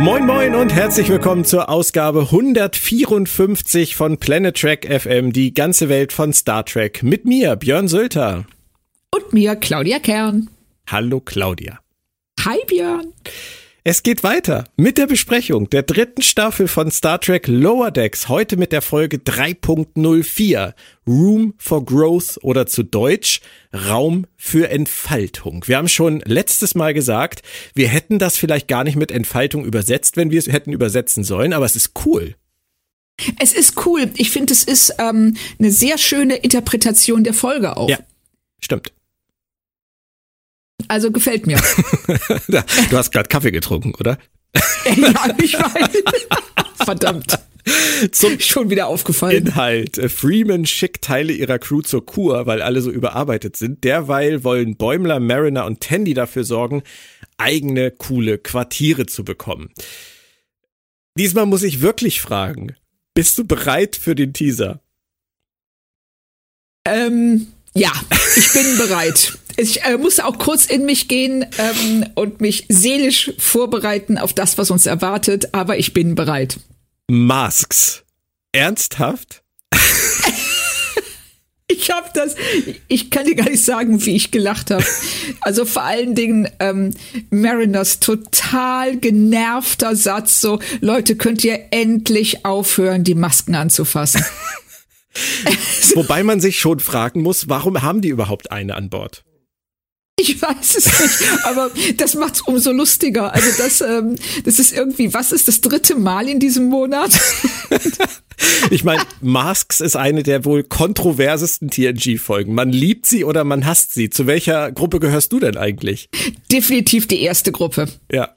Moin moin und herzlich willkommen zur Ausgabe 154 von Planet Trek FM, die ganze Welt von Star Trek. Mit mir, Björn Sölter. Und mir, Claudia Kern. Hallo Claudia. Hi Björn. Es geht weiter mit der Besprechung der dritten Staffel von Star Trek Lower Decks. Heute mit der Folge 3.04 Room for Growth oder zu Deutsch Raum für Entfaltung. Wir haben schon letztes Mal gesagt, wir hätten das vielleicht gar nicht mit Entfaltung übersetzt, wenn wir es hätten übersetzen sollen, aber es ist cool. Es ist cool. Ich finde, es ist ähm, eine sehr schöne Interpretation der Folge auch. Ja, stimmt. Also gefällt mir. du hast gerade Kaffee getrunken, oder? ja, ich weiß. Verdammt. Zum Schon wieder aufgefallen. Inhalt. Freeman schickt Teile ihrer Crew zur Kur, weil alle so überarbeitet sind. Derweil wollen Bäumler, Mariner und Tandy dafür sorgen, eigene coole Quartiere zu bekommen. Diesmal muss ich wirklich fragen, bist du bereit für den Teaser? Ähm, ja, ich bin bereit. Ich äh, muss auch kurz in mich gehen ähm, und mich seelisch vorbereiten auf das, was uns erwartet, aber ich bin bereit. Masks. Ernsthaft? ich habe das, ich kann dir gar nicht sagen, wie ich gelacht habe. Also vor allen Dingen ähm, Mariners total genervter Satz, so Leute, könnt ihr endlich aufhören, die Masken anzufassen. Wobei man sich schon fragen muss, warum haben die überhaupt eine an Bord? Ich weiß es nicht, aber das macht's umso lustiger. Also das, ähm, das ist irgendwie, was ist das dritte Mal in diesem Monat? ich meine, Masks ist eine der wohl kontroversesten TNG-Folgen. Man liebt sie oder man hasst sie. Zu welcher Gruppe gehörst du denn eigentlich? Definitiv die erste Gruppe. Ja.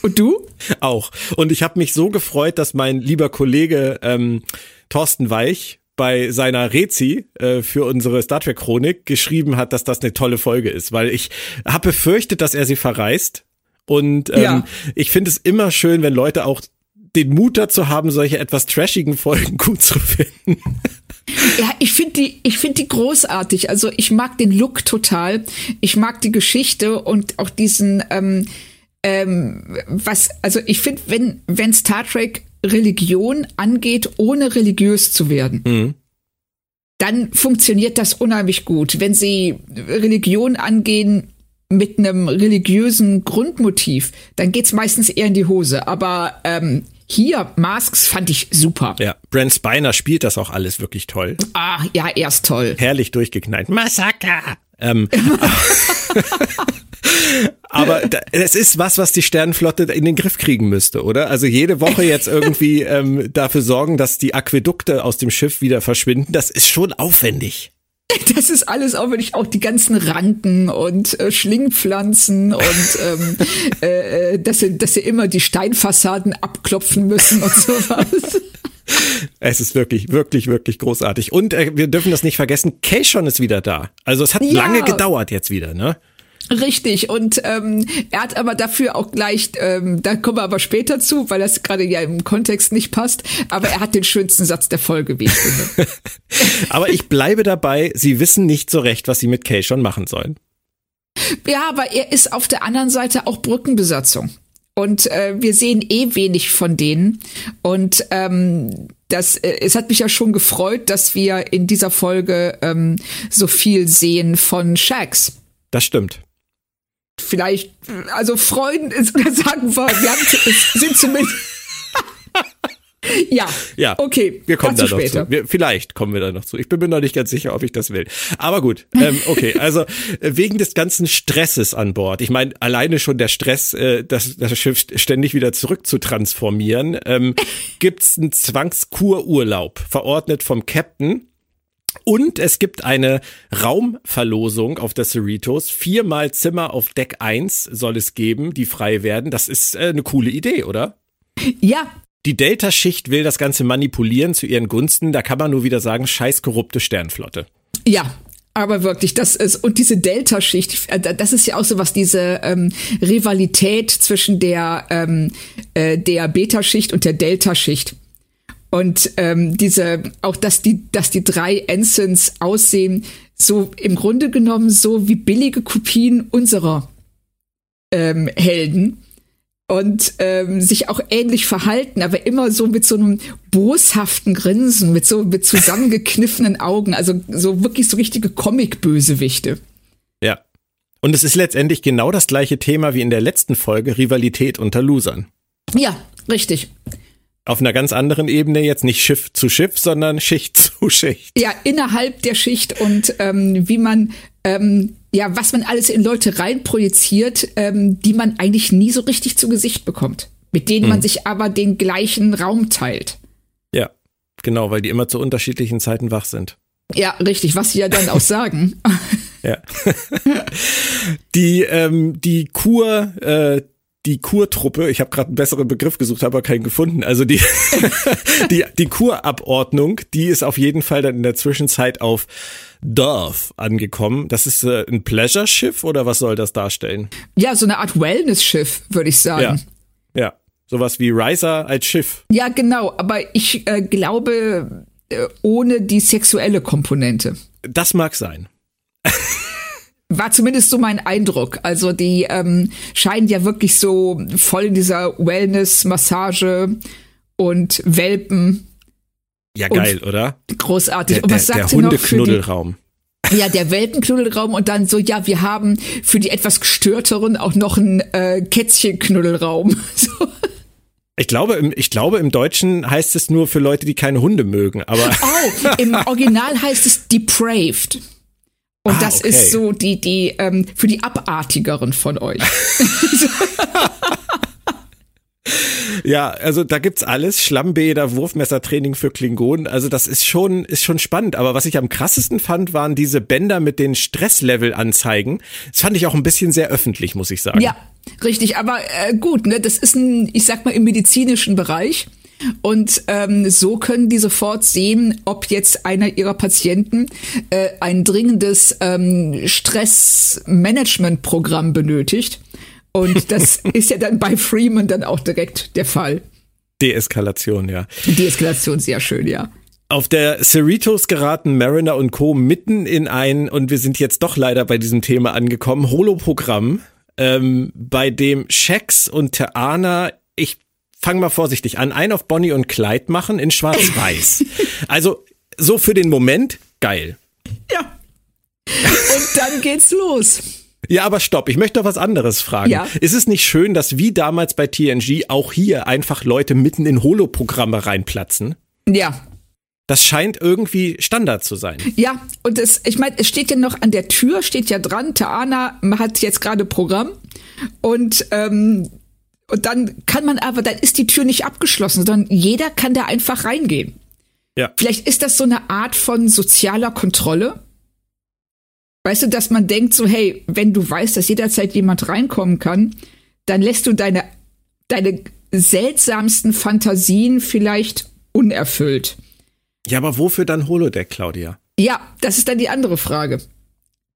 Und du? Auch. Und ich habe mich so gefreut, dass mein lieber Kollege ähm, Thorsten Weich bei seiner Rezi äh, für unsere Star Trek Chronik geschrieben hat, dass das eine tolle Folge ist, weil ich habe befürchtet, dass er sie verreist und ähm, ja. ich finde es immer schön, wenn Leute auch den Mut dazu haben, solche etwas trashigen Folgen gut zu finden. Ja, ich finde die, ich finde die großartig. Also ich mag den Look total. Ich mag die Geschichte und auch diesen, ähm, ähm, was, also ich finde, wenn, wenn Star Trek Religion angeht, ohne religiös zu werden. Mhm. Dann funktioniert das unheimlich gut. Wenn sie Religion angehen mit einem religiösen Grundmotiv, dann geht's meistens eher in die Hose. Aber ähm, hier, Masks fand ich super. Ja, Brent Spiner spielt das auch alles wirklich toll. Ah, ja, er ist toll. Herrlich durchgeknallt. Massaker! Ähm, Aber es ist was, was die Sternenflotte in den Griff kriegen müsste, oder? Also jede Woche jetzt irgendwie ähm, dafür sorgen, dass die Aquädukte aus dem Schiff wieder verschwinden, das ist schon aufwendig. Das ist alles aufwendig, auch die ganzen Ranken und äh, Schlingpflanzen und ähm, äh, äh, dass, sie, dass sie immer die Steinfassaden abklopfen müssen und sowas. Es ist wirklich, wirklich, wirklich großartig. Und äh, wir dürfen das nicht vergessen, Keishon ist wieder da. Also es hat ja. lange gedauert jetzt wieder, ne? Richtig, und ähm, er hat aber dafür auch gleich, ähm, da kommen wir aber später zu, weil das gerade ja im Kontext nicht passt, aber er hat den schönsten Satz der Folge, wie ich finde. aber ich bleibe dabei, sie wissen nicht so recht, was sie mit Kay schon machen sollen. Ja, aber er ist auf der anderen Seite auch Brückenbesatzung. Und äh, wir sehen eh wenig von denen. Und ähm, das, äh, es hat mich ja schon gefreut, dass wir in dieser Folge ähm, so viel sehen von Shax. Das stimmt vielleicht, also freuen, sagen wir, wir haben, sind zumindest. Ja, ja, okay. Wir kommen da noch später. zu. Wir, vielleicht kommen wir da noch zu. Ich bin mir noch nicht ganz sicher, ob ich das will. Aber gut, ähm, okay. Also äh, wegen des ganzen Stresses an Bord. Ich meine, alleine schon der Stress, äh, das, das Schiff ständig wieder zurück zu transformieren, ähm, gibt's einen Zwangskururlaub verordnet vom Captain und es gibt eine Raumverlosung auf der Cerritos. Viermal Zimmer auf Deck 1 soll es geben, die frei werden. Das ist äh, eine coole Idee, oder? Ja. Die Delta-Schicht will das Ganze manipulieren zu ihren Gunsten. Da kann man nur wieder sagen, scheiß korrupte Sternflotte. Ja, aber wirklich, das ist, und diese Delta-Schicht, äh, das ist ja auch so was, diese ähm, Rivalität zwischen der, ähm, äh, der Beta-Schicht und der Delta-Schicht. Und ähm, diese, auch dass die, dass die drei Ensigns aussehen, so im Grunde genommen so wie billige Kopien unserer ähm, Helden und ähm, sich auch ähnlich verhalten, aber immer so mit so einem boshaften Grinsen, mit so mit zusammengekniffenen Augen, also so wirklich so richtige Comic-Bösewichte. Ja. Und es ist letztendlich genau das gleiche Thema wie in der letzten Folge Rivalität unter Losern. Ja, richtig auf einer ganz anderen Ebene, jetzt nicht Schiff zu Schiff, sondern Schicht zu Schicht. Ja, innerhalb der Schicht und ähm, wie man, ähm, ja, was man alles in Leute reinprojiziert, ähm, die man eigentlich nie so richtig zu Gesicht bekommt, mit denen hm. man sich aber den gleichen Raum teilt. Ja, genau, weil die immer zu unterschiedlichen Zeiten wach sind. Ja, richtig, was sie ja dann auch sagen. Ja. die, ähm, die Kur, äh, die Kurtruppe, ich habe gerade einen besseren Begriff gesucht, habe aber keinen gefunden. Also die, die, die Kurabordnung, die ist auf jeden Fall dann in der Zwischenzeit auf Dorf angekommen. Das ist äh, ein Pleasure-Schiff oder was soll das darstellen? Ja, so eine Art Wellness-Schiff, würde ich sagen. Ja. ja, sowas wie Riser als Schiff. Ja, genau, aber ich äh, glaube äh, ohne die sexuelle Komponente. Das mag sein. War zumindest so mein Eindruck. Also die ähm, scheinen ja wirklich so voll in dieser Wellness-Massage und Welpen. Ja, geil, oder? Großartig. Der, und was sagt der, der Hundeknuddelraum. Ja, der Welpenknuddelraum und dann so, ja, wir haben für die etwas gestörteren auch noch einen äh, Kätzchenknuddelraum. So. Ich glaube, im, ich glaube, im Deutschen heißt es nur für Leute, die keine Hunde mögen, aber. Oh, im Original heißt es depraved. Und ah, das okay. ist so die, die, ähm, für die Abartigeren von euch. ja, also da gibt's alles. Schlammbäder, Wurfmessertraining für Klingonen. Also das ist schon, ist schon spannend. Aber was ich am krassesten fand, waren diese Bänder mit den Stresslevel-Anzeigen. Das fand ich auch ein bisschen sehr öffentlich, muss ich sagen. Ja, richtig. Aber äh, gut, ne, das ist ein, ich sag mal, im medizinischen Bereich. Und ähm, so können die sofort sehen, ob jetzt einer ihrer Patienten äh, ein dringendes ähm, Stressmanagementprogramm benötigt. Und das ist ja dann bei Freeman dann auch direkt der Fall. Deeskalation, ja. Deeskalation, sehr schön, ja. Auf der Cerritos geraten Mariner und Co. mitten in ein, und wir sind jetzt doch leider bei diesem Thema angekommen, Holoprogramm, ähm, bei dem Shax und Teana, ich fang mal vorsichtig an, ein auf Bonnie und Clyde machen in schwarz-weiß. also so für den Moment geil. Ja. Und dann geht's los. Ja, aber stopp, ich möchte doch was anderes fragen. Ja? Ist es nicht schön, dass wie damals bei TNG auch hier einfach Leute mitten in Holoprogramme reinplatzen? Ja. Das scheint irgendwie Standard zu sein. Ja, und es, ich meine, es steht ja noch an der Tür, steht ja dran, Taana hat jetzt gerade Programm und ähm, und dann kann man aber, dann ist die Tür nicht abgeschlossen, sondern jeder kann da einfach reingehen. Ja. Vielleicht ist das so eine Art von sozialer Kontrolle. Weißt du, dass man denkt so, hey, wenn du weißt, dass jederzeit jemand reinkommen kann, dann lässt du deine, deine seltsamsten Fantasien vielleicht unerfüllt. Ja, aber wofür dann Holodeck, Claudia? Ja, das ist dann die andere Frage.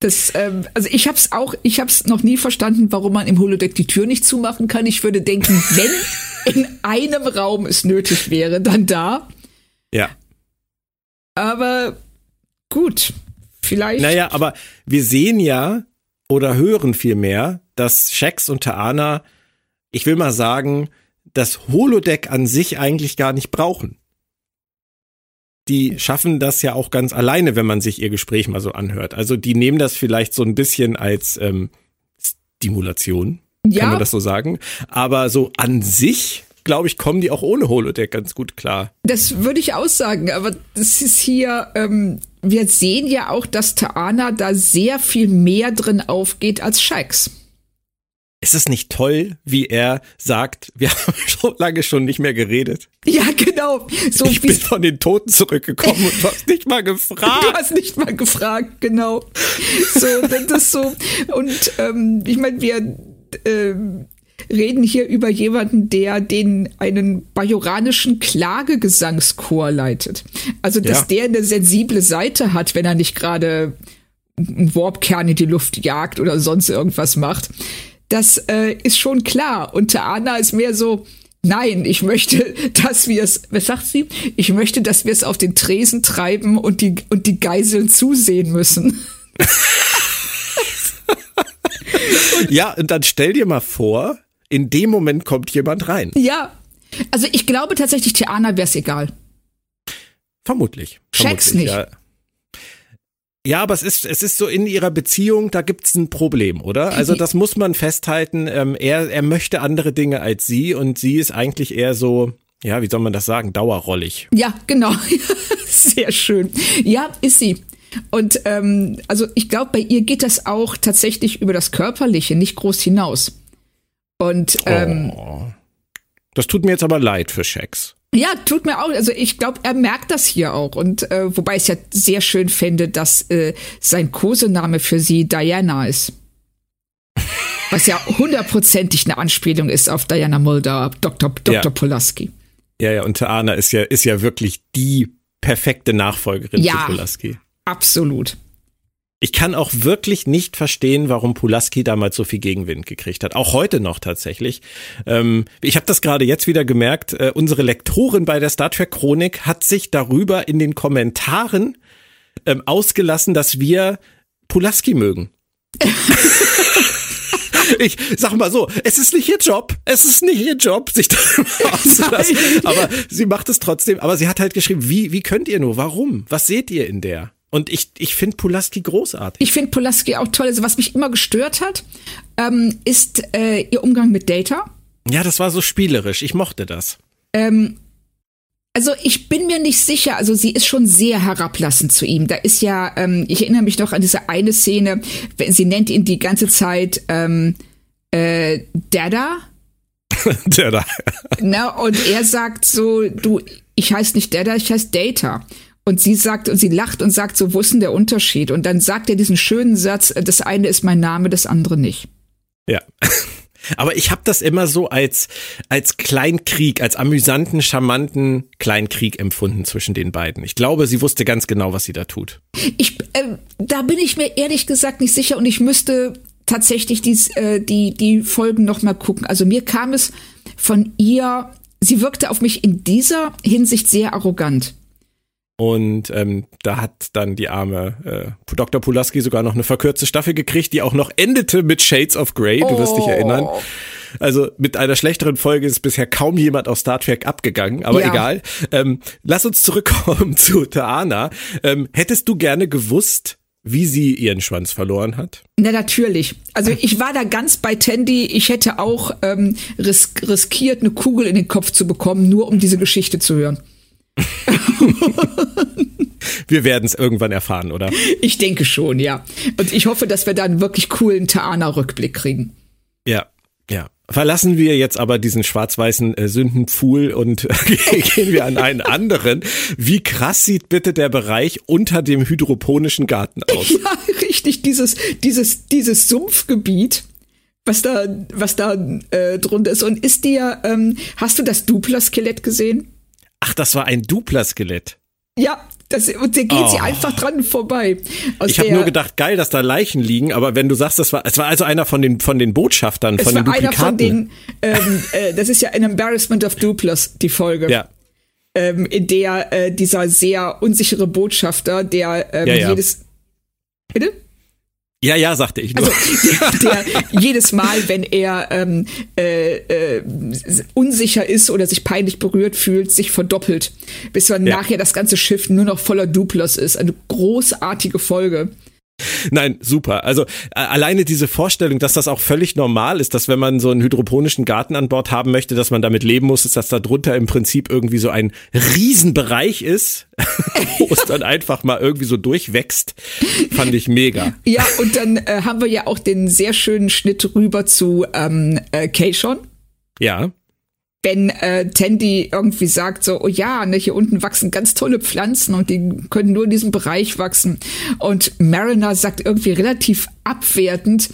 Das, ähm, also ich habe es auch, ich habe es noch nie verstanden, warum man im Holodeck die Tür nicht zumachen kann. Ich würde denken, wenn in einem Raum es nötig wäre, dann da. Ja. Aber gut, vielleicht. Naja, aber wir sehen ja oder hören vielmehr, dass Shax und Taana, ich will mal sagen, das Holodeck an sich eigentlich gar nicht brauchen die schaffen das ja auch ganz alleine, wenn man sich ihr Gespräch mal so anhört. Also die nehmen das vielleicht so ein bisschen als ähm, Stimulation, ja. kann man das so sagen. Aber so an sich, glaube ich, kommen die auch ohne Holodeck ganz gut klar. Das würde ich auch sagen, aber das ist hier, ähm, wir sehen ja auch, dass Taana da sehr viel mehr drin aufgeht als Ist es nicht toll, wie er sagt, wir haben so lange schon nicht mehr geredet? Ja, genau. So ich bin von den Toten zurückgekommen und du hast nicht mal gefragt. Du hast nicht mal gefragt, genau. So, das ist so. Und ähm, ich meine, wir, ähm, reden hier über jemanden, der den einen bajoranischen Klagegesangschor leitet. Also, dass Ja. der eine sensible Seite hat, wenn er nicht gerade einen Warpkern in die Luft jagt oder sonst irgendwas macht. Das äh, ist schon klar. Und Anna ist mehr so, nein, ich möchte, dass wir es, was sagt sie? Ich möchte, dass wir es auf den Tresen treiben und die, und die Geiseln zusehen müssen. Ja, und dann stell dir mal vor, in dem Moment kommt jemand rein. Ja. Also ich glaube tatsächlich, Theana wäre es egal. Vermutlich. Check's Vermutlich, nicht. Ja. Ja, aber es ist, es ist so in ihrer Beziehung, da gibt's ein Problem, oder? Also das muss man festhalten. Ähm, er, er möchte andere Dinge als sie und sie ist eigentlich eher so, ja, wie soll man das sagen, dauerrollig. Ja, genau. Sehr schön. Ja, ist sie. Und ähm, also ich glaube, bei ihr geht das auch tatsächlich über das Körperliche nicht groß hinaus. Und ähm, Oh. Das tut mir jetzt aber leid für Shax. Ja, tut mir auch. Also ich glaube, er merkt das hier auch. Und äh, wobei ich es ja sehr schön fände, dass äh, sein Kosename für sie Diana ist. Was ja hundertprozentig eine Anspielung ist auf Diana Muldaur, Dr. Dr. Ja. Pulaski. Ja, ja, und Anna ist ja, ist ja wirklich die perfekte Nachfolgerin Ja. zu Pulaski. Absolut. Ich kann auch wirklich nicht verstehen, warum Pulaski damals so viel Gegenwind gekriegt hat. Auch heute noch tatsächlich. Ähm, ich habe das gerade jetzt wieder gemerkt. Äh, unsere Lektorin bei der Star Trek Chronik hat sich darüber in den Kommentaren ähm, ausgelassen, dass wir Pulaski mögen. Ich sag mal so, es ist nicht ihr Job, es ist nicht ihr Job, sich darüber auszulassen. Aber sie macht es trotzdem. Aber sie hat halt geschrieben, wie, wie könnt ihr nur? Warum? Was seht ihr in der? Und ich, ich finde Pulaski großartig. Ich finde Pulaski auch toll. Also was mich immer gestört hat, ähm, ist äh, ihr Umgang mit Data. Ja, das war so spielerisch. Ich mochte das. Ähm, also ich bin mir nicht sicher, also sie ist schon sehr herablassend zu ihm. Da ist ja, ähm, ich erinnere mich noch an diese eine Szene, wenn sie nennt ihn die ganze Zeit ähm, äh, Dada. Der da. Na, und er sagt so, du, ich heiße nicht Dada, ich heiße Data. Und sie sagt, und sie lacht und sagt so, wo ist denn der Unterschied? Und dann sagt er diesen schönen Satz, äh, das eine ist mein Name, das andere nicht. Ja. Aber ich habe das immer so als, als Kleinkrieg, als amüsanten, charmanten Kleinkrieg empfunden zwischen den beiden. Ich glaube, sie wusste ganz genau, was sie da tut. Ich, äh, da bin ich mir ehrlich gesagt nicht sicher und ich müsste tatsächlich dies, äh, die, die Folgen noch mal gucken. Also mir kam es von ihr, sie wirkte auf mich in dieser Hinsicht sehr arrogant. Und ähm, da hat dann die arme äh, Dr. Pulaski sogar noch eine verkürzte Staffel gekriegt, die auch noch endete mit Shades of Grey, du wirst dich Oh. erinnern. Also mit einer schlechteren Folge ist bisher kaum jemand aus Star Trek abgegangen, aber Ja. egal. Ähm, lass uns zurückkommen zu Taana. Ähm, hättest du gerne gewusst, wie sie ihren Schwanz verloren hat? Na natürlich. Also ich war da ganz bei Tandy. Ich hätte auch ähm, ris riskiert, eine Kugel in den Kopf zu bekommen, nur um diese Geschichte zu hören. Wir werden es irgendwann erfahren, oder? Ich denke schon, ja. Und ich hoffe, dass wir da einen wirklich coolen Taana-Rückblick kriegen. Ja, ja. Verlassen wir jetzt aber diesen schwarz-weißen äh, Sündenpfuhl und äh, gehen wir an einen anderen. Wie krass sieht bitte der Bereich unter dem hydroponischen Garten aus? Ja, richtig, dieses, dieses, dieses Sumpfgebiet, was da, was da äh, drunter ist. Und ist dir, ähm, hast du das Dupla-Skelett gesehen? Ach, das war ein Dupla-Skelett. Ja, das, und da geht sie Oh. einfach dran vorbei. Aus Ich habe nur gedacht, geil, dass da Leichen liegen, aber wenn du sagst, das war, es war also einer von den von den Botschaftern, es von war den einer Duplikaten. von den, ähm, äh, das ist ja ein Embarrassment of Duplas, die Folge. ja, ähm, in der äh, dieser sehr unsichere Botschafter, der ähm, Ja, ja. jedes Bitte? Ja, ja, sagte ich nur. Also der, der jedes Mal, wenn er ähm, äh, äh, unsicher ist oder sich peinlich berührt fühlt, sich verdoppelt, bis dann Ja. nachher das ganze Schiff nur noch voller Duplos ist. Eine großartige Folge. Nein, super. Also äh, alleine diese Vorstellung, dass das auch völlig normal ist, dass wenn man so einen hydroponischen Garten an Bord haben möchte, dass man damit leben muss, ist, dass da drunter im Prinzip irgendwie so ein Riesenbereich ist, wo es dann einfach mal irgendwie so durchwächst, fand ich mega. Ja, und dann äh, haben wir ja auch den sehr schönen Schnitt rüber zu ähm, äh, Keishon. Ja, wenn äh, Tandy irgendwie sagt so, oh ja, ne, hier unten wachsen ganz tolle Pflanzen und die können nur in diesem Bereich wachsen. Und Mariner sagt irgendwie relativ abwertend,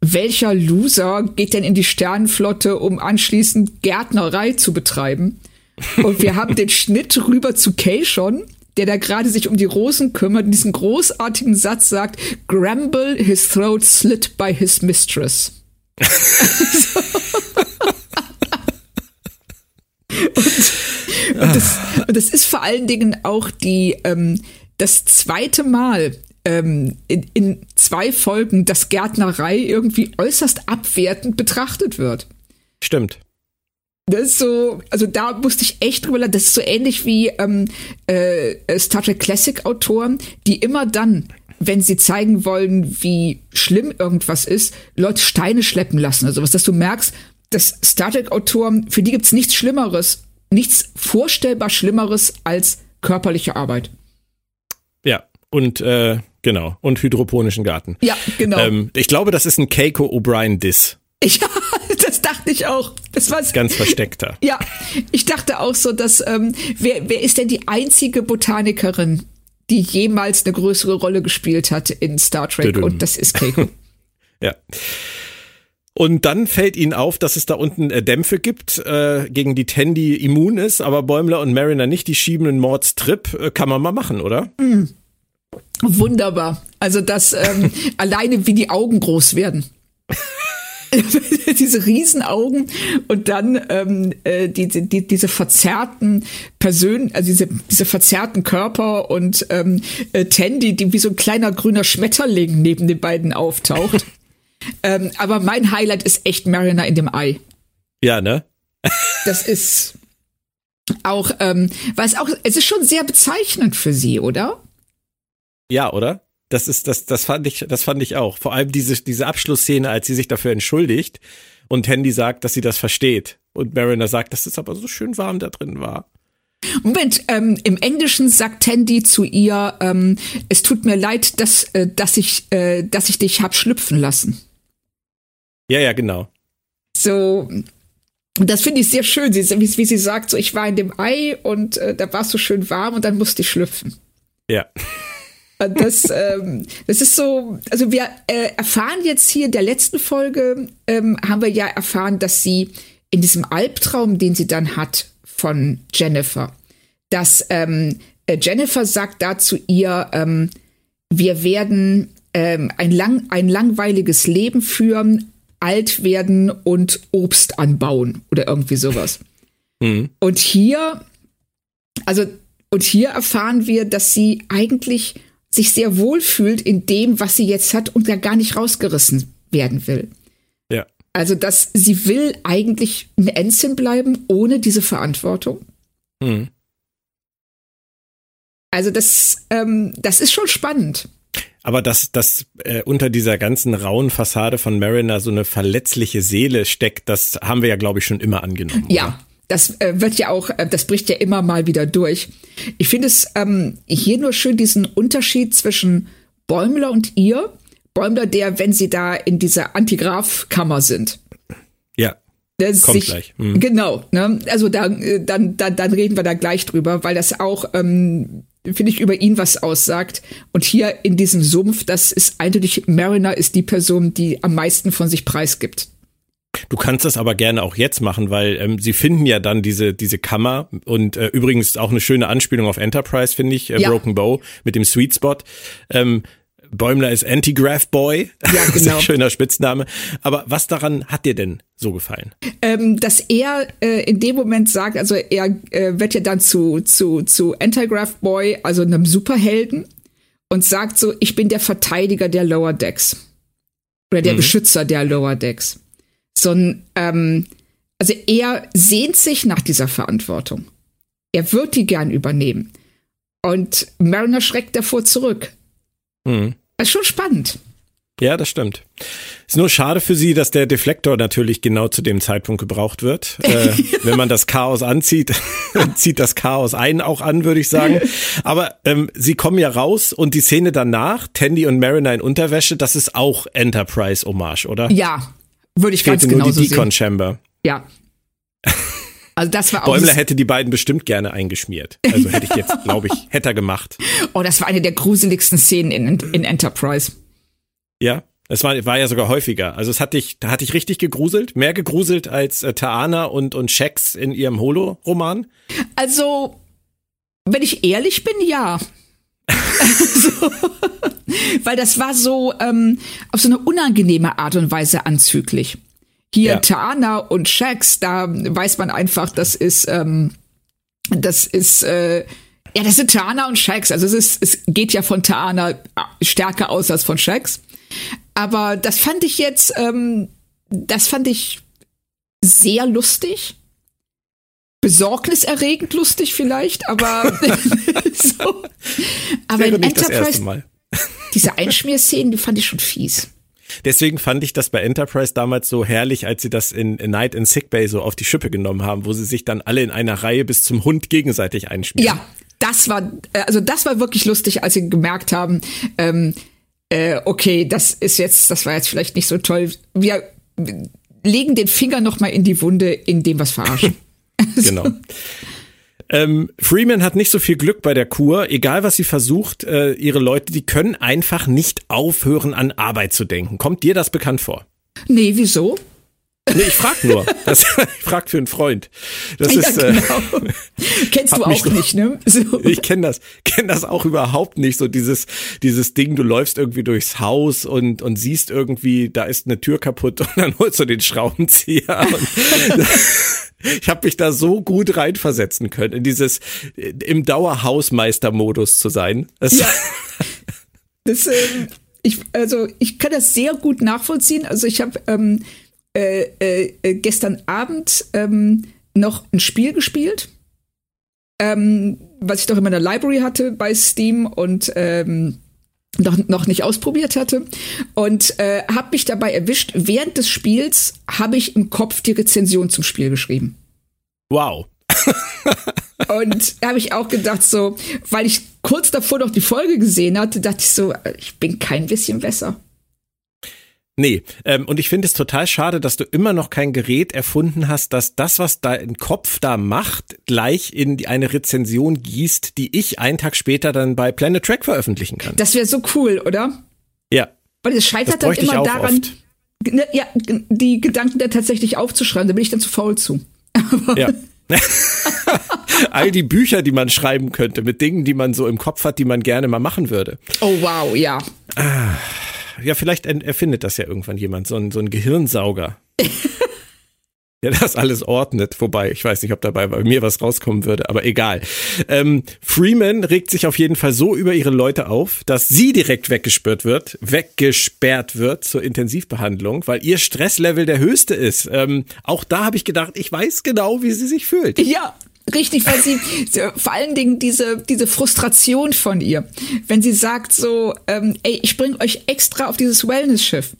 welcher Loser geht denn in die Sternenflotte, um anschließend Gärtnerei zu betreiben? Und wir haben den Schnitt rüber zu Keishon, der da gerade sich um die Rosen kümmert und diesen großartigen Satz sagt, Gramble, his throat slit by his mistress. und, und, das, und das ist vor allen Dingen auch die, ähm, das zweite Mal ähm, in, in zwei Folgen, dass Gärtnerei irgendwie äußerst abwertend betrachtet wird. Stimmt. Das ist so, also da musste ich echt drüber lachen. Das ist so ähnlich wie ähm, äh, Star Trek Classic Autoren, die immer dann, wenn sie zeigen wollen, wie schlimm irgendwas ist, Leute Steine schleppen lassen. Also was, dass du merkst, dass Star Trek Autoren, für die gibt's nichts Schlimmeres, nichts vorstellbar Schlimmeres als körperliche Arbeit. Ja, und äh, genau, und hydroponischen Garten. Ja, genau. Ähm, ich glaube, das ist ein Keiko O'Brien-Diss. Ich, das dachte ich auch. Das war Ganz versteckter. Ja, ich dachte auch so, dass ähm, wer, wer ist denn die einzige Botanikerin, die jemals eine größere Rolle gespielt hat in Star Trek? Tudum. Und das ist Keiko. Ja. Und dann fällt ihnen auf, dass es da unten äh, Dämpfe gibt, äh, gegen die Tandy immun ist, aber Bäumler und Mariner nicht. Die schieben einen Mordstrip. Äh, kann man mal machen, oder? Wunderbar. Also das ähm, alleine wie die Augen groß werden. diese Riesenaugen und dann ähm, äh, diese, die, diese verzerrten Persön also diese, diese verzerrten Körper und ähm, äh, Tandy, die wie so ein kleiner grüner Schmetterling neben den beiden auftaucht. Ähm, aber mein Highlight ist echt Mariner in dem Ei. Ja, ne? Das ist auch, ähm, weil es auch, es ist schon sehr bezeichnend für sie, oder? Ja, oder? Das ist, das, das fand ich, das fand ich auch. Vor allem diese, diese Abschlussszene, als sie sich dafür entschuldigt und Handy sagt, dass sie das versteht. Und Mariner sagt, dass es aber so schön warm da drin war. Moment, ähm, im Englischen sagt Tandy zu ihr, ähm, es tut mir leid, dass, äh, dass ich, äh, dass ich dich hab schlüpfen lassen. Ja, ja, genau. So, das finde ich sehr schön, sie, wie, wie sie sagt, so ich war in dem Ei und äh, da war es so schön warm und dann musste ich schlüpfen. Ja. Und Das, ähm, das ist so, also wir äh, erfahren jetzt hier in der letzten Folge, ähm, haben wir ja erfahren, dass sie in diesem Albtraum, den sie dann hat von Jennifer, dass ähm, äh, Jennifer sagt dazu ihr, ähm, wir werden ähm, ein, lang, ein langweiliges Leben führen, alt werden und Obst anbauen oder irgendwie sowas. Mhm. Und hier, also, und hier erfahren wir, dass sie eigentlich sich sehr wohl fühlt in dem, was sie jetzt hat und da gar nicht rausgerissen werden will. Ja. Also, dass sie will eigentlich eine Ensign bleiben, ohne diese Verantwortung. Mhm. Also, das, ähm, das ist schon spannend. Aber dass, dass äh, unter dieser ganzen rauen Fassade von Mariner so eine verletzliche Seele steckt, das haben wir ja, glaube ich, schon immer angenommen. Ja, Oder? das äh, wird ja auch, äh, das bricht ja immer mal wieder durch. Ich finde es ähm, hier nur schön diesen Unterschied zwischen Bäumler und ihr. Bäumler, der, wenn sie da in dieser Antigraph-Kammer sind, Ja. Kommt sich, gleich. Mhm. Genau, ne? Also da, äh, dann, dann, dann reden wir da gleich drüber, weil das auch, ähm, finde ich, über ihn was aussagt. Und hier in diesem Sumpf, das ist eindeutig, Mariner ist die Person, die am meisten von sich preisgibt. Du kannst das aber gerne auch jetzt machen, weil ähm, sie finden ja dann diese diese Kammer und äh, übrigens auch eine schöne Anspielung auf Enterprise finde ich, äh, Ja. Broken Bow mit dem Sweet Spot. Ähm, Bäumler ist Anti-Graph Boy, Ja, genau. ein schöner Spitzname. Aber was daran hat dir denn so gefallen? ähm, dass er äh, in dem Moment sagt, also er äh, wird ja dann zu, zu, zu Antigraph Boy, also einem Superhelden, und sagt so, ich bin der Verteidiger der Lower Decks. Oder der Beschützer der Lower Decks. So ein, ähm, also er sehnt sich nach dieser Verantwortung. Er wird die gern übernehmen. Und Mariner schreckt davor zurück. Mhm. Das ist schon spannend. Ja, das stimmt. Ist nur schade für sie, dass der Deflektor natürlich genau zu dem Zeitpunkt gebraucht wird. Äh, wenn man das Chaos anzieht, zieht das Chaos einen auch an, würde ich sagen. Aber ähm, sie kommen ja raus und die Szene danach, Tandy und Mariner in Unterwäsche, das ist auch Enterprise-Hommage, oder? Ja, würde ich ganz Fehlte nur genauso die sehen. Decon-Chamber. Ja. Also das war auch Bäumler hätte die beiden bestimmt gerne eingeschmiert. Also hätte ich jetzt, glaube ich, hätte er gemacht. Oh, das war eine der gruseligsten Szenen in, in Enterprise. Ja, Es war, war ja sogar häufiger. Also es hat dich, da hat dich richtig gegruselt, mehr gegruselt als äh, Taana und und Shax in ihrem Holo-Roman. Also, wenn ich ehrlich bin, ja. so, weil das war so ähm, auf so eine unangenehme Art und Weise anzüglich. Hier Ja. Taana und Shax, da weiß man einfach, das ist, ähm, das ist, äh, ja, das sind Taana und Shax. Also es ist, es geht ja von Taana stärker aus als von Shax. Aber das fand ich jetzt, ähm, das fand ich sehr lustig. Besorgniserregend lustig vielleicht, aber so. Aber in Enterprise, diese Einschmierszenen, die fand ich schon fies. Deswegen fand ich das bei Enterprise damals so herrlich, als sie das in A Night in Sickbay so auf die Schippe genommen haben, wo sie sich dann alle in einer Reihe bis zum Hund gegenseitig einschmieren. Ja, das war, äh, also das war wirklich lustig, als sie gemerkt haben, ähm, äh, okay, das ist jetzt, das war jetzt vielleicht nicht so toll. Wir legen den Finger noch mal in die Wunde, indem wir es verarschen. Genau. Ähm, Freeman hat nicht so viel Glück bei der Kur. Egal was sie versucht, äh, ihre Leute, die können einfach nicht aufhören, an Arbeit zu denken. Kommt dir das bekannt vor? Nee, wieso? Nee, ich frag nur. Das, ich frag für einen Freund. Das ja, ist, äh, genau. Kennst du auch so- nicht, ne? So. Ich kenne das, kenne das auch überhaupt nicht. So dieses, dieses Ding, du läufst irgendwie durchs Haus und und siehst irgendwie, da ist eine Tür kaputt und dann holst du den Schraubenzieher. Ich habe mich da so gut reinversetzen können in dieses äh, im Dauerhausmeister-Modus zu sein. Das, Ja. Das, ähm, ich, also ich kann das sehr gut nachvollziehen. Also ich habe ähm, äh, äh, gestern Abend ähm, noch ein Spiel gespielt, ähm, was ich doch in meiner Library hatte bei Steam und ähm, noch, noch nicht ausprobiert hatte und äh, habe mich dabei erwischt. Während des Spiels habe ich im Kopf die Rezension zum Spiel geschrieben. Wow. Und da habe ich auch gedacht, so, weil ich kurz davor noch die Folge gesehen hatte, dachte ich so, ich bin kein bisschen besser. Nee, ähm, und ich finde es total schade, dass du immer noch kein Gerät erfunden hast, dass das, was dein Kopf da macht, gleich in die, eine Rezension gießt, die ich einen Tag später dann bei Planet Track veröffentlichen kann. Das wäre so cool, oder? Ja, Weil es das scheitert dann immer daran, ne, ja, die Gedanken dann tatsächlich aufzuschreiben. Da bin ich dann zu faul zu. Ja. All die Bücher, die man schreiben könnte, mit Dingen, die man so im Kopf hat, die man gerne mal machen würde. Oh wow, ja. Ja, vielleicht erfindet das ja irgendwann jemand, so ein, so ein Gehirnsauger. Der das alles ordnet, wobei ich weiß nicht, ob dabei bei mir was rauskommen würde, aber egal. Ähm, Freeman regt sich auf jeden Fall so über ihre Leute auf, dass sie direkt weggesperrt wird, weggesperrt wird zur Intensivbehandlung, weil ihr Stresslevel der höchste ist. Ähm, auch da habe ich gedacht, ich weiß genau, wie sie sich fühlt. Ja, richtig, weil sie vor allen Dingen diese, diese Frustration von ihr, wenn sie sagt so, ähm, ey, ich bringe euch extra auf dieses Wellness-Schiff.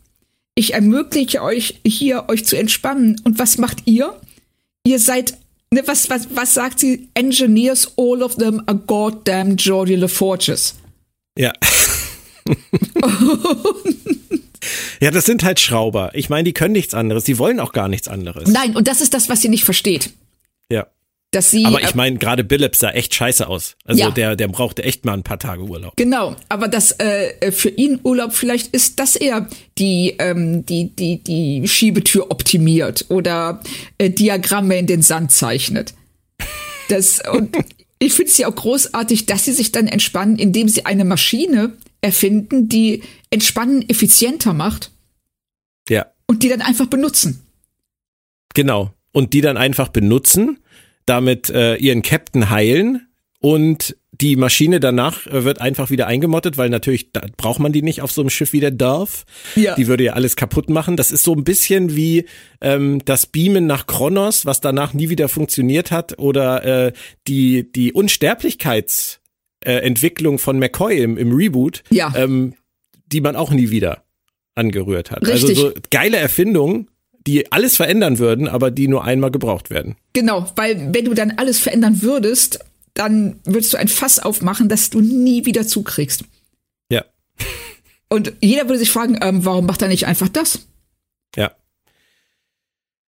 Ich ermögliche euch hier, euch zu entspannen. Und was macht ihr? Ihr seid, ne, was, was, was sagt sie? Engineers, all of them are goddamn Geordie LaForges. Ja. ja, das sind halt Schrauber. Ich meine, die können nichts anderes. Die wollen auch gar nichts anderes. Nein, und das ist das, was sie nicht versteht. Dass sie, Aber äh, ich meine, gerade Billups sah echt scheiße aus. Also Ja. der, der brauchte echt mal ein paar Tage Urlaub. Genau, aber dass äh, für ihn Urlaub vielleicht ist, dass er die ähm, die die die Schiebetür optimiert oder äh, Diagramme in den Sand zeichnet. Das und ich finde es ja auch großartig, dass sie sich dann entspannen, indem sie eine Maschine erfinden, die Entspannen effizienter macht Ja, und die dann einfach benutzen. genau. Und die dann einfach benutzen, damit äh, ihren Captain heilen und die Maschine danach äh, wird einfach wieder eingemottet, weil natürlich da braucht man die nicht auf so einem Schiff wie der Dorf. Ja. Die würde ja alles kaputt machen. Das ist so ein bisschen wie ähm, das Beamen nach Kronos, was danach nie wieder funktioniert hat, oder äh, die die Unsterblichkeitsentwicklung äh, von McCoy im, im Reboot, Ja. ähm, die man auch nie wieder angerührt hat. Richtig. Also so geile Erfindungen, die alles verändern würden, aber die nur einmal gebraucht werden. Genau, weil wenn du dann alles verändern würdest, dann würdest du ein Fass aufmachen, das du nie wieder zukriegst. Ja, Und jeder würde sich fragen, ähm, warum macht er nicht einfach das? ja.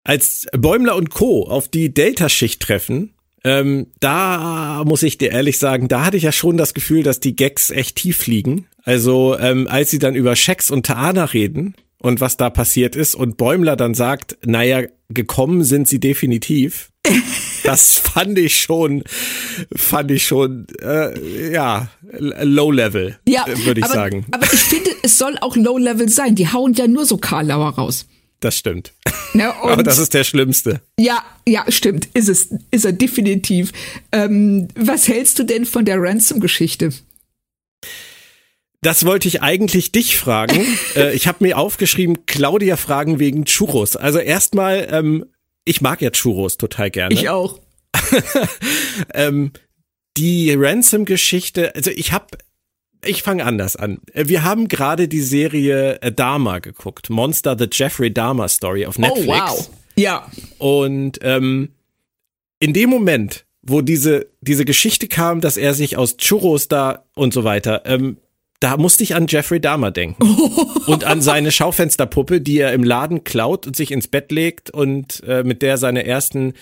Als Bäumler und Co. auf die Delta-Schicht treffen, Ähm, da muss ich dir ehrlich sagen, da hatte ich ja schon das Gefühl, dass die Gags echt tief liegen. Also ähm, als sie dann über Schex und Taana reden und was da passiert ist und Bäumler dann sagt, naja, gekommen sind sie definitiv. das fand ich schon, fand ich schon, äh, ja, low level, Ja, würde ich aber, sagen. Aber ich finde, es soll auch low level sein. Die hauen ja nur so Karlauer raus. Das stimmt. Ne? Aber das ist der Schlimmste. Ja, ja, stimmt. Ist es, ist er definitiv. Ähm, was hältst du denn von der Ransom-Geschichte? Das wollte ich eigentlich dich fragen. äh, ich habe mir aufgeschrieben, Claudia fragen wegen Churros. Also erstmal, ähm, ich mag ja Churros total gerne. Ich auch. ähm, die Ransom-Geschichte, also ich habe, ich fange anders an. Äh, Wir haben gerade die Serie äh, Dahmer geguckt, Monster the Jeffrey Dahmer Story auf Netflix. Oh, wow. Ja. Und ähm, in dem Moment, wo diese diese Geschichte kam, dass er sich aus Churros da und so weiter, ähm, da musste ich an Jeffrey Dahmer denken und an seine Schaufensterpuppe, die er im Laden klaut und sich ins Bett legt und äh, mit der seine ersten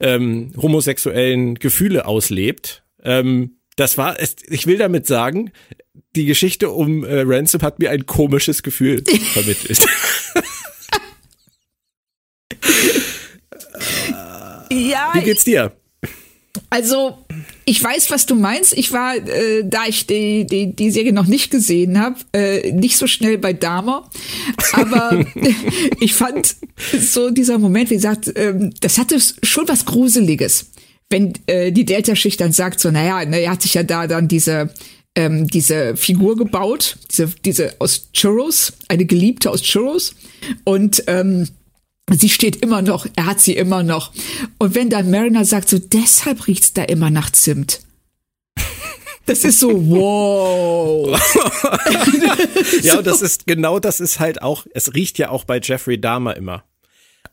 ähm, homosexuellen Gefühle auslebt. Ähm, das war, es, ich will damit sagen, die Geschichte um äh, Ransom hat mir ein komisches Gefühl vermittelt. Ja, Wie geht's dir? Also ich weiß, was du meinst. Ich war, äh, da ich die, die, die Serie noch nicht gesehen habe, äh, nicht so schnell bei Dahmer. Aber ich fand so dieser Moment, wie gesagt, ähm, das hatte schon was Gruseliges. Wenn äh, die Delta-Schicht dann sagt, so, naja, ne, er hat sich ja da dann diese ähm, diese Figur gebaut, diese, diese aus Churros, eine Geliebte aus Churros. Und ähm, sie steht immer noch, er hat sie immer noch. Und wenn dann Mariner sagt, so deshalb riecht's da immer nach Zimt. Das ist so, wow. Ja, und das ist genau das ist halt auch, es riecht ja auch bei Jeffrey Dahmer immer.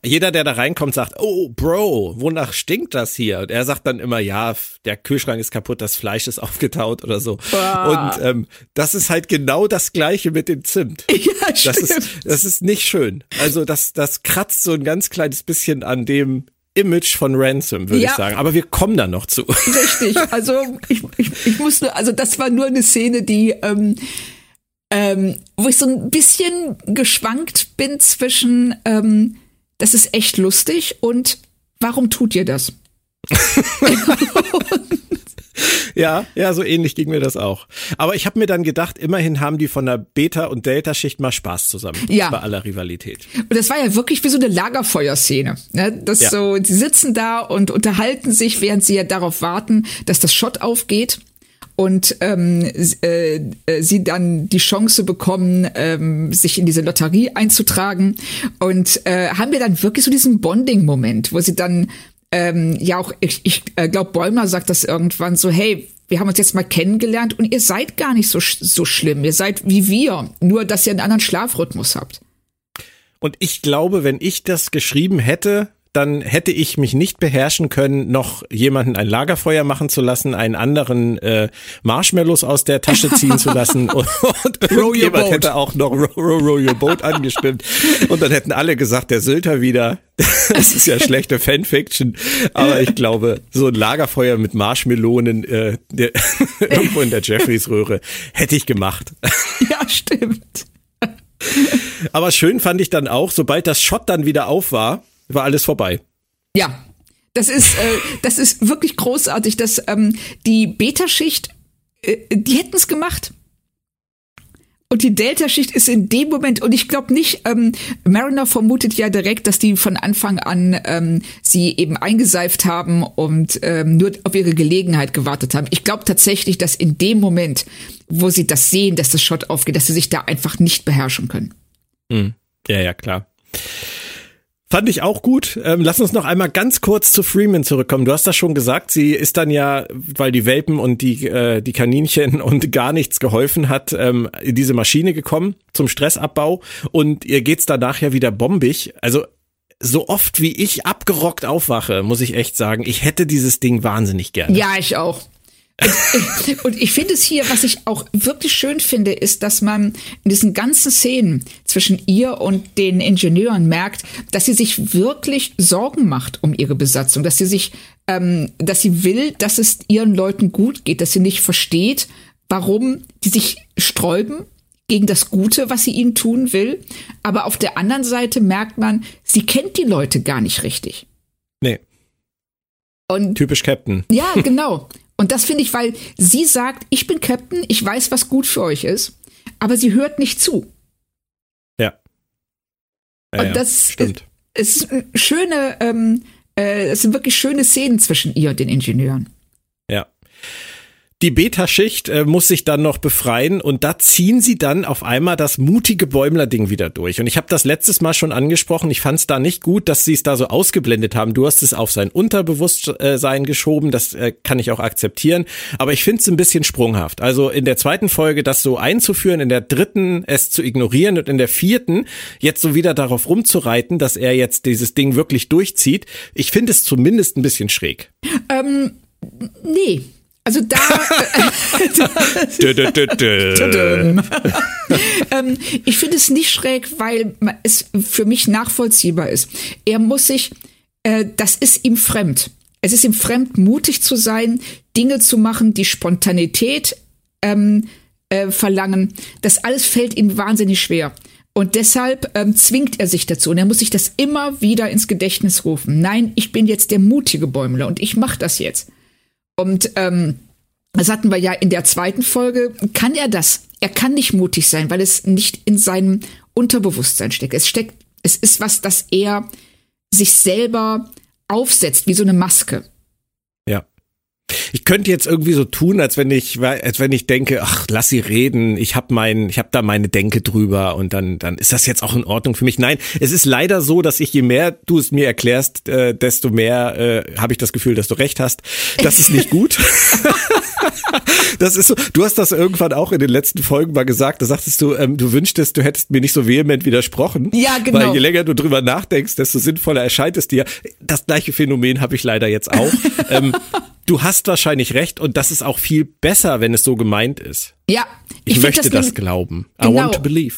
Jeder, der da reinkommt, sagt, oh, Bro, wonach stinkt das hier? Und er sagt dann immer, ja, der Kühlschrank ist kaputt, das Fleisch ist aufgetaut oder so. Ah. Und ähm, das ist halt genau das Gleiche mit dem Zimt. Ja, Das ist, das ist nicht schön. Also das, das kratzt so ein ganz kleines bisschen an dem Image von Ransom, würde Ja. ich sagen. Aber wir kommen da noch zu. Richtig. Also ich, ich, ich muss nur, also das war nur eine Szene, die, ähm, ähm, wo ich so ein bisschen geschwankt bin zwischen, ähm, das ist echt lustig und warum tut ihr das? Ja, ja, so ähnlich ging mir das auch. Aber ich habe mir dann gedacht, immerhin haben die von der Beta- und Delta-Schicht mal Spaß zusammen. Ja. Bei aller Rivalität. Und das war ja wirklich wie so eine Lagerfeuerszene. Ne? Das Ja. so, sie sitzen da und unterhalten sich, während sie ja darauf warten, dass das Shot aufgeht und ähm, äh, äh, sie dann die Chance bekommen, ähm, sich in diese Lotterie einzutragen und äh, haben wir dann wirklich so diesen Bonding-Moment, wo sie dann ähm, ja auch, ich, ich äh, glaube, Bäumer sagt das irgendwann so, hey, wir haben uns jetzt mal kennengelernt und ihr seid gar nicht so, so schlimm. Ihr seid wie wir, nur dass ihr einen anderen Schlafrhythmus habt. Und ich glaube, wenn ich das geschrieben hätte, dann hätte ich mich nicht beherrschen können, noch jemanden ein Lagerfeuer machen zu lassen, einen anderen äh, Marshmallows aus der Tasche ziehen zu lassen und, und irgendjemand hätte auch noch Row, row, row Your Boat angestimmt und dann hätten alle gesagt, der Sylter wieder. Das ist ja schlechte Fanfiction, aber ich glaube, so ein Lagerfeuer mit Marshmelonen äh, der, irgendwo in der Jeffreys Röhre hätte ich gemacht. Ja, stimmt. Aber schön fand ich dann auch, sobald das Shot dann wieder auf war, war alles vorbei. Ja, das ist, äh, das ist wirklich großartig, dass ähm, die Beta-Schicht, äh, die hätten es gemacht. Und die Delta-Schicht ist in dem Moment, und ich glaube nicht, ähm, Mariner vermutet ja direkt, dass die von Anfang an ähm, sie eben eingeseift haben und ähm, nur auf ihre Gelegenheit gewartet haben. Ich glaube tatsächlich, dass in dem Moment, wo sie das sehen, dass das Shot aufgeht, dass sie sich da einfach nicht beherrschen können. Ja, ja, klar. Fand ich auch gut. Ähm, lass uns noch einmal ganz kurz zu Freeman zurückkommen. Du hast das schon gesagt, sie ist dann ja, weil die Welpen und die, äh, die Kaninchen und gar nichts geholfen hat, ähm, in diese Maschine gekommen zum Stressabbau und ihr geht's danach ja wieder bombig. Also so oft wie ich abgerockt aufwache, muss ich echt sagen, ich hätte dieses Ding wahnsinnig gerne. Ja, ich auch. Und, und ich finde es hier, was ich auch wirklich schön finde, ist, dass man in diesen ganzen Szenen zwischen ihr und den Ingenieuren merkt, dass sie sich wirklich Sorgen macht um ihre Besatzung, dass sie sich ähm, dass sie will, dass es ihren Leuten gut geht, dass sie nicht versteht, warum die sich sträuben gegen das Gute, was sie ihnen tun will. Aber auf der anderen Seite merkt man, sie kennt die Leute gar nicht richtig. Nee. Und Typisch Captain. ja, genau. Und das finde ich, weil sie sagt, ich bin Captain, ich weiß, was gut für euch ist, aber sie hört nicht zu. Ja. Ja, Und ja, das stimmt. ist eine schöne, ähm, äh, es sind wirklich schöne Szenen zwischen ihr und den Ingenieuren. Die Beta-Schicht äh, muss sich dann noch befreien und da ziehen sie dann auf einmal das mutige Bäumler-Ding wieder durch. Und ich habe das letztes Mal schon angesprochen, ich fand es da nicht gut, dass sie es da so ausgeblendet haben. Du hast es auf sein Unterbewusstsein geschoben, das äh, kann ich auch akzeptieren. Aber ich finde es ein bisschen sprunghaft. Also in der zweiten Folge das so einzuführen, in der dritten es zu ignorieren und in der vierten jetzt so wieder darauf rumzureiten, dass er jetzt dieses Ding wirklich durchzieht. Ich finde es zumindest ein bisschen schräg. Ähm, nee. Also da, ähm, ich finde es nicht schräg, weil es für mich nachvollziehbar ist. Er muss sich, äh, das ist ihm fremd. Es ist ihm fremd, mutig zu sein, Dinge zu machen, die Spontanität ähm, äh, verlangen. Das alles fällt ihm wahnsinnig schwer. Und deshalb ähm, zwingt er sich dazu. Und er muss sich das immer wieder ins Gedächtnis rufen. Nein, ich bin jetzt der mutige Bäumler und ich mache das jetzt. Und ähm, das hatten wir ja in der zweiten Folge. Kann er das? Er kann nicht mutig sein, weil es nicht in seinem Unterbewusstsein steckt. Es steckt, es ist was, das er sich selber aufsetzt, wie so eine Maske. Ich könnte jetzt irgendwie so tun, als wenn ich, als wenn ich denke, ach, lass sie reden, ich habe mein, ich habe da meine Denke drüber und dann, dann ist das jetzt auch in Ordnung für mich. Nein, es ist leider so, dass ich je mehr du es mir erklärst, äh, desto mehr äh, habe ich das Gefühl, dass du recht hast. Das ist nicht gut. das ist so. Du hast das irgendwann auch in den letzten Folgen mal gesagt. Da sagtest du, ähm, du wünschtest, du hättest mir nicht so vehement widersprochen. Ja, genau. Weil je länger du drüber nachdenkst, desto sinnvoller erscheint es dir. Das gleiche Phänomen habe ich leider jetzt auch. ähm, du hast wahrscheinlich recht und das ist auch viel besser, wenn es so gemeint ist. Ja, Ich, find möchte das, nämlich- glauben. I Genau. want to believe.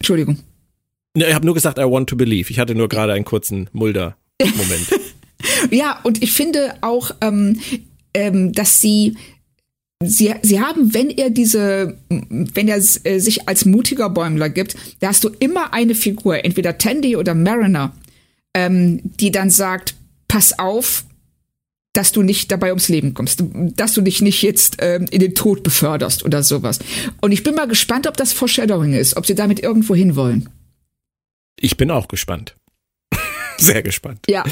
Entschuldigung. Ich habe nur gesagt, I want to believe. Ich hatte nur gerade einen kurzen Mulder-Moment. Ja, und ich finde auch, ähm, ähm, dass sie, sie, sie haben, wenn er diese, wenn er äh, sich als mutiger Bäumler gibt, da hast du immer eine Figur, entweder Tandy oder Mariner, ähm, die dann sagt, pass auf, dass du nicht dabei ums Leben kommst, dass du dich nicht jetzt ähm, in den Tod beförderst oder sowas. Und ich bin mal gespannt, ob das Foreshadowing ist, ob sie damit irgendwo hinwollen. Ich bin auch gespannt. Sehr gespannt. Ja,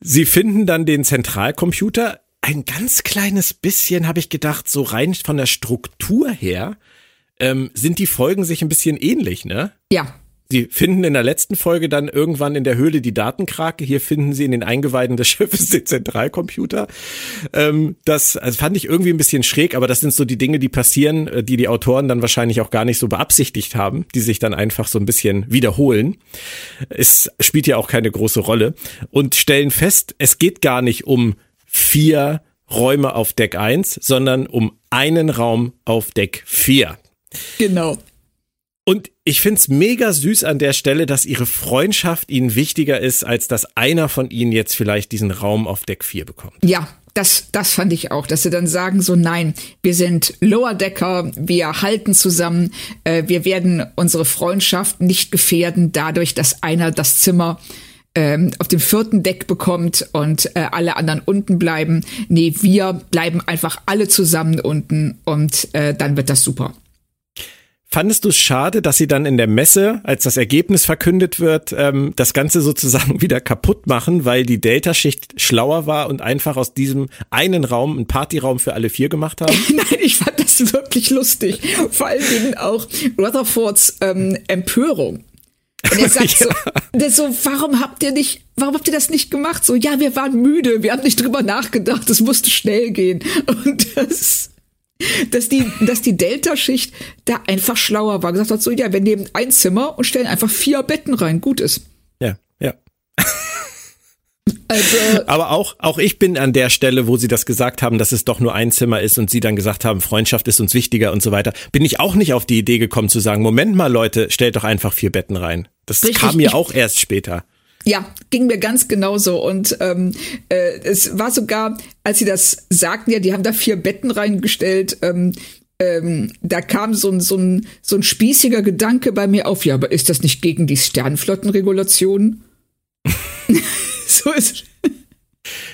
Sie finden dann den Zentralcomputer. Ein ganz kleines bisschen habe ich gedacht, so rein von der Struktur her, ähm, sind die Folgen sich ein bisschen ähnlich, ne? ja, Sie finden in der letzten Folge dann irgendwann in der Höhle die Datenkrake. Hier finden sie in den Eingeweiden des Schiffes den Zentralcomputer. Ähm, das also fand ich irgendwie ein bisschen schräg, aber das sind so die Dinge, die passieren, äh, die die Autoren dann wahrscheinlich auch gar nicht so beabsichtigt haben, die sich dann einfach so ein bisschen wiederholen. Es spielt ja auch keine große Rolle und stellen fest, es geht gar nicht um vier Räume auf Deck 1, sondern um einen Raum auf Deck 4. genau. Und ich find's mega süß an der Stelle, dass ihre Freundschaft ihnen wichtiger ist, als dass einer von ihnen jetzt vielleicht diesen Raum auf Deck 4 bekommt. Ja, das, das fand ich auch, dass sie dann sagen so, nein, wir sind Lower Decker, wir halten zusammen, äh, wir werden unsere Freundschaft nicht gefährden dadurch, dass einer das Zimmer ähm, auf dem vierten Deck bekommt und äh, alle anderen unten bleiben. Nee, wir bleiben einfach alle zusammen unten und äh, dann wird das super. Fandest du es schade, dass sie dann in der Messe, als das Ergebnis verkündet wird, ähm, das Ganze sozusagen wieder kaputt machen, weil die Delta-Schicht schlauer war und einfach aus diesem einen Raum einen Partyraum für alle vier gemacht haben? Nein, ich fand das wirklich lustig. Vor allen Dingen auch Rutherfords ähm, Empörung. Und er sagt so, der so, warum habt ihr nicht, warum habt ihr das nicht gemacht? So, ja, wir waren müde, wir haben nicht drüber nachgedacht, es musste schnell gehen. Und das, dass die, dass die Delta-Schicht da einfach schlauer war. Gesagt hat so, ja, wir nehmen ein Zimmer und stellen einfach vier Betten rein. Gut ist. Ja, ja. Also, Aber auch, auch ich bin an der Stelle, wo sie das gesagt haben, dass es doch nur ein Zimmer ist und sie dann gesagt haben, Freundschaft ist uns wichtiger und so weiter, bin ich auch nicht auf die Idee gekommen zu sagen, Moment mal Leute, stellt doch einfach vier Betten rein. Das Richtig, kam mir ich- auch erst später. Ja, ging mir ganz genauso. Und ähm, äh, es war sogar, als sie das sagten, ja, die haben da vier Betten reingestellt, ähm, ähm, da kam so ein, so, ein, so ein spießiger Gedanke bei mir auf, ja, aber ist das nicht gegen die Sternflottenregulation? so ist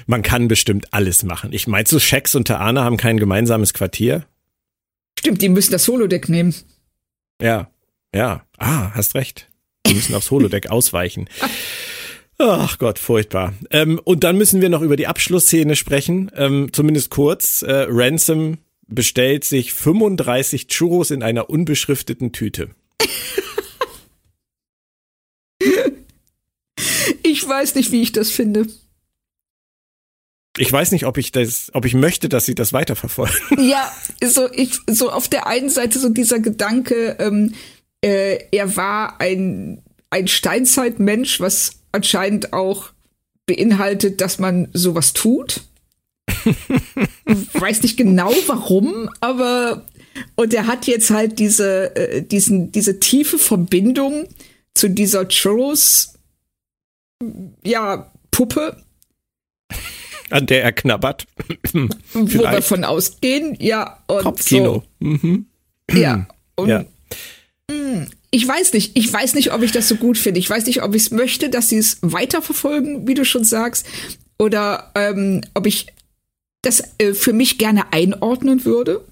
Man kann bestimmt alles machen. Ich meinst du, Shax und Taana haben kein gemeinsames Quartier? Stimmt, die müssen das Holodeck nehmen. Ja, ja. Ah, hast recht. Die müssen aufs Holodeck ausweichen. Ach Gott, furchtbar. Ähm, und dann müssen wir noch über die Abschlussszene sprechen, ähm, zumindest kurz. Äh, Ransom bestellt sich 35 Churros in einer unbeschrifteten Tüte. ich weiß nicht, wie ich das finde. Ich weiß nicht, ob ich das, ob ich möchte, dass sie das weiterverfolgen. Ja, so ich, so auf der einen Seite so dieser Gedanke, ähm, äh, er war ein ein Steinzeitmensch, was anscheinend auch beinhaltet, dass man sowas tut. Weiß nicht genau warum, aber und er hat jetzt halt diese, äh, diesen, diese tiefe Verbindung zu dieser Churros, ja, Puppe. An der er knabbert. Wo wir von ausgehen, ja. Und Kopfkino. So. Mhm. Ja. Und ja. Mh, ich weiß nicht. Ich weiß nicht, ob ich das so gut finde. Ich weiß nicht, ob ich es möchte, dass sie es weiterverfolgen, wie du schon sagst, oder ähm, ob ich das äh, für mich gerne einordnen würde.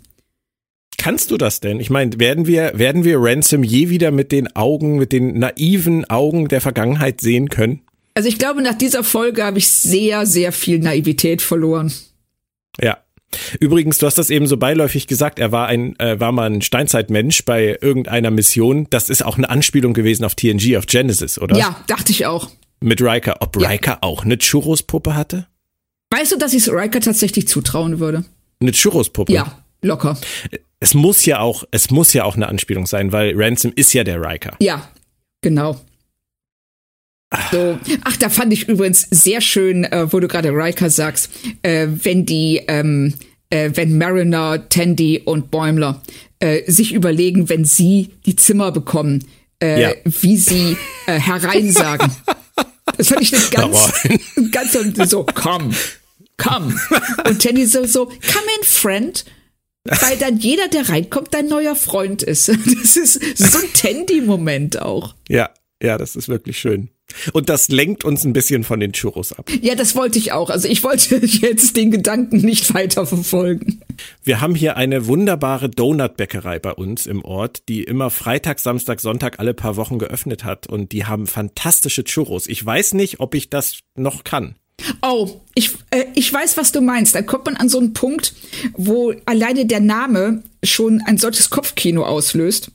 Kannst du das denn? Ich meine, werden wir, werden wir Ransom je wieder mit den Augen, mit den naiven Augen der Vergangenheit sehen können? Also ich glaube, nach dieser Folge habe ich sehr, sehr viel Naivität verloren. Ja, Übrigens, du hast das eben so beiläufig gesagt, er war ein, äh, war mal ein Steinzeitmensch bei irgendeiner Mission. Das ist auch eine Anspielung gewesen auf TNG, auf Genesis, oder? Ja, dachte ich auch. Mit Riker. Ob ja. Riker auch eine Churros-Puppe hatte? Weißt du, dass ich es Riker tatsächlich zutrauen würde? Eine Churros-Puppe? Ja, locker. Es muss ja auch, es muss ja auch eine Anspielung sein, weil Ransom ist ja der Riker. Ja, genau. So. Ach, da fand ich übrigens sehr schön, äh, wo du gerade Riker sagst, äh, wenn die, ähm, äh, wenn Mariner, Tandy und Bäumler äh, sich überlegen, wenn sie die Zimmer bekommen, äh, ja. wie sie äh, hereinsagen. Das fand ich nicht ganz, ganz so, komm, komm. Und Tandy so, so, come in, friend weil dann jeder, der reinkommt, dein neuer Freund ist. Das ist so ein Tandy-Moment auch. Ja, ja, das ist wirklich schön. Und das lenkt uns ein bisschen von den Churros ab. Ja, das wollte ich auch. Also ich wollte jetzt den Gedanken nicht weiter verfolgen. Wir haben hier eine wunderbare Donutbäckerei bei uns im Ort, die immer Freitag, Samstag, Sonntag alle paar Wochen geöffnet hat. Und die haben fantastische Churros. Ich weiß nicht, ob ich das noch kann. Oh, ich, äh, ich weiß, was du meinst. Da kommt man an so einen Punkt, wo alleine der Name schon ein solches Kopfkino auslöst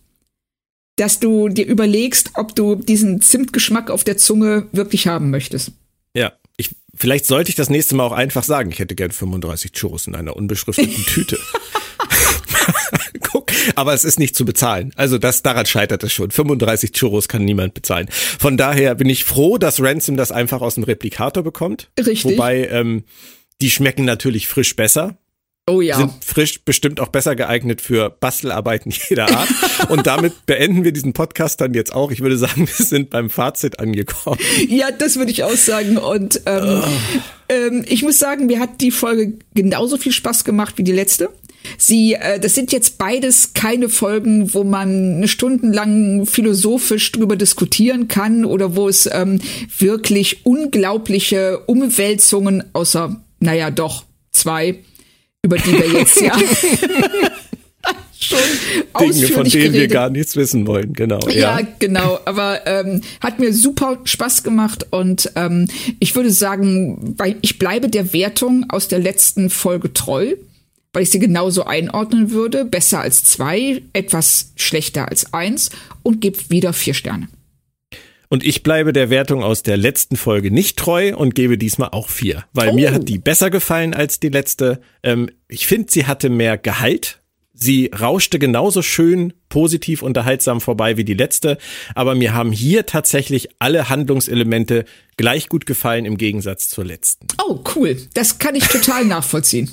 dass du dir überlegst, ob du diesen Zimtgeschmack auf der Zunge wirklich haben möchtest. Ja, ich, vielleicht sollte ich das nächste Mal auch einfach sagen, ich hätte gern 35 Churros in einer unbeschrifteten Tüte. Guck, aber es ist nicht zu bezahlen. Also das daran scheitert es schon. 35 Churros kann niemand bezahlen. Von daher bin ich froh, dass Ransom das einfach aus dem Replikator bekommt. Richtig. Wobei ähm, die schmecken natürlich frisch besser. Oh ja. Sind frisch bestimmt auch besser geeignet für Bastelarbeiten jeder Art. Und damit beenden wir diesen Podcast dann jetzt auch. Ich würde sagen, wir sind beim Fazit angekommen. Ja, das würde ich auch sagen. Und ähm, oh. ähm, ich muss sagen, mir hat die Folge genauso viel Spaß gemacht wie die letzte. Sie, äh, das sind jetzt beides keine Folgen, wo man eine stundenlang philosophisch drüber diskutieren kann oder wo es ähm, wirklich unglaubliche Umwälzungen außer, naja, doch zwei über die wir jetzt ja schon Dinge, von denen geredet. wir gar nichts wissen wollen, genau. Ja, ja genau. Aber ähm, hat mir super Spaß gemacht und ähm, ich würde sagen, ich bleibe der Wertung aus der letzten Folge treu, weil ich sie genauso einordnen würde. Besser als zwei, etwas schlechter als eins und gebe wieder vier Sterne. Und ich bleibe der Wertung aus der letzten Folge nicht treu und gebe diesmal auch vier, weil oh. mir hat die besser gefallen als die letzte. Ähm, ich finde, sie hatte mehr Gehalt. Sie rauschte genauso schön, positiv, unterhaltsam vorbei wie die letzte, aber mir haben hier tatsächlich alle Handlungselemente gleich gut gefallen im Gegensatz zur letzten. Oh, cool. Das kann ich total nachvollziehen.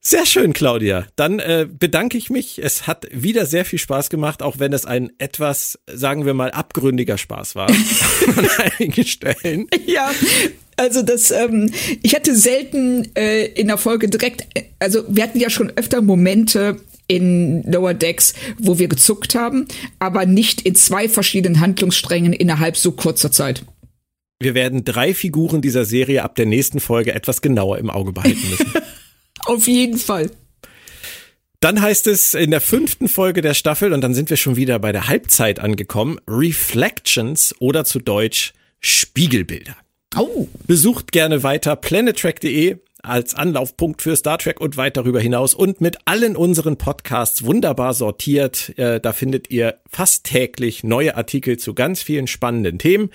Sehr schön, Claudia. Dann äh, bedanke ich mich. Es hat wieder sehr viel Spaß gemacht, auch wenn es ein etwas, sagen wir mal, abgründiger Spaß war an einigen Stellen. Ja, also das, ähm, ich hatte selten äh, in der Folge direkt, also wir hatten ja schon öfter Momente in Lower Decks, wo wir gezuckt haben, aber nicht in zwei verschiedenen Handlungssträngen innerhalb so kurzer Zeit. Wir werden drei Figuren dieser Serie ab der nächsten Folge etwas genauer im Auge behalten müssen. Auf jeden Fall. Dann heißt es in der fünften Folge der Staffel, und dann sind wir schon wieder bei der Halbzeit angekommen, Reflections oder zu Deutsch Spiegelbilder. Oh. Besucht gerne weiter planettrack.de als Anlaufpunkt für Star Trek und weit darüber hinaus und mit allen unseren Podcasts wunderbar sortiert. Äh, da findet ihr fast täglich neue Artikel zu ganz vielen spannenden Themen.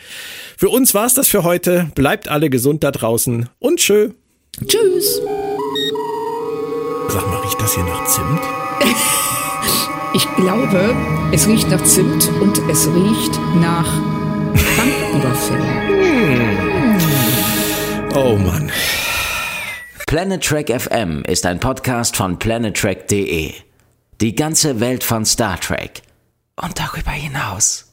Für uns war's das für heute. Bleibt alle gesund da draußen und tschö. Tschüss. Sag mal, riecht das hier nach Zimt? Ich glaube, es riecht nach Zimt und es riecht nach Banküberfällen. Oh Mann. Planet Trek FM ist ein Podcast von planettrek.de. Die ganze Welt von Star Trek und darüber hinaus.